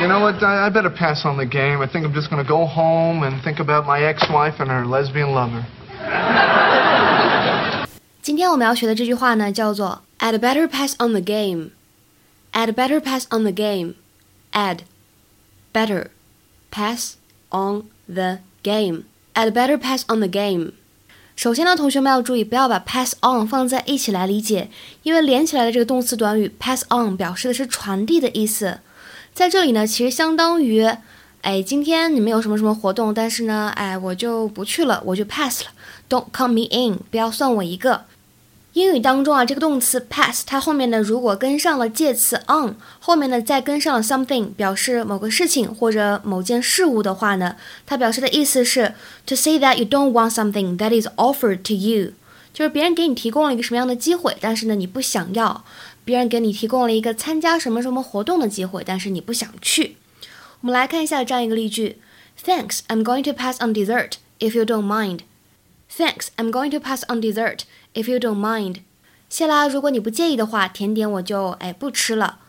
You know what? I, I better pass on the game. I think I'm just going to go home and think about my ex-wife and her lesbian lover. 今天我们要学的这句话呢，叫做 "I'd better pass on the game." I'd better pass on the game. Add better pass on the game. I'd better pass on the game. 首先呢，同学们要注意，不要把 pass on 放在一起来理解，因为连起来的这个动词短语 pass on 表示的是传递的意思。 在这里呢，其实相当于，哎，今天你们有什么什么活动，但是呢，哎，我就不去了，我就 pass 了，Don't count me in，不要算我一个。英语当中啊，这个动词 pass，它后面呢如果跟上了介词 on，后面呢再跟上了 something，表示某个事情或者某件事物的话呢，它表示的意思是 to say that you don't want something that is offered to you，就是别人给你提供了一个什么样的机会，但是呢你不想要；别人给你提供了一个参加什么什么活动的机会，但是你不想去。我们来看一下这样一个例句：Thanks, I'm going to pass on dessert if you don't mind. Thanks, I'm going to pass on dessert. If you don't mind，谢啦，如果你不介意的话，甜点我就哎不吃了。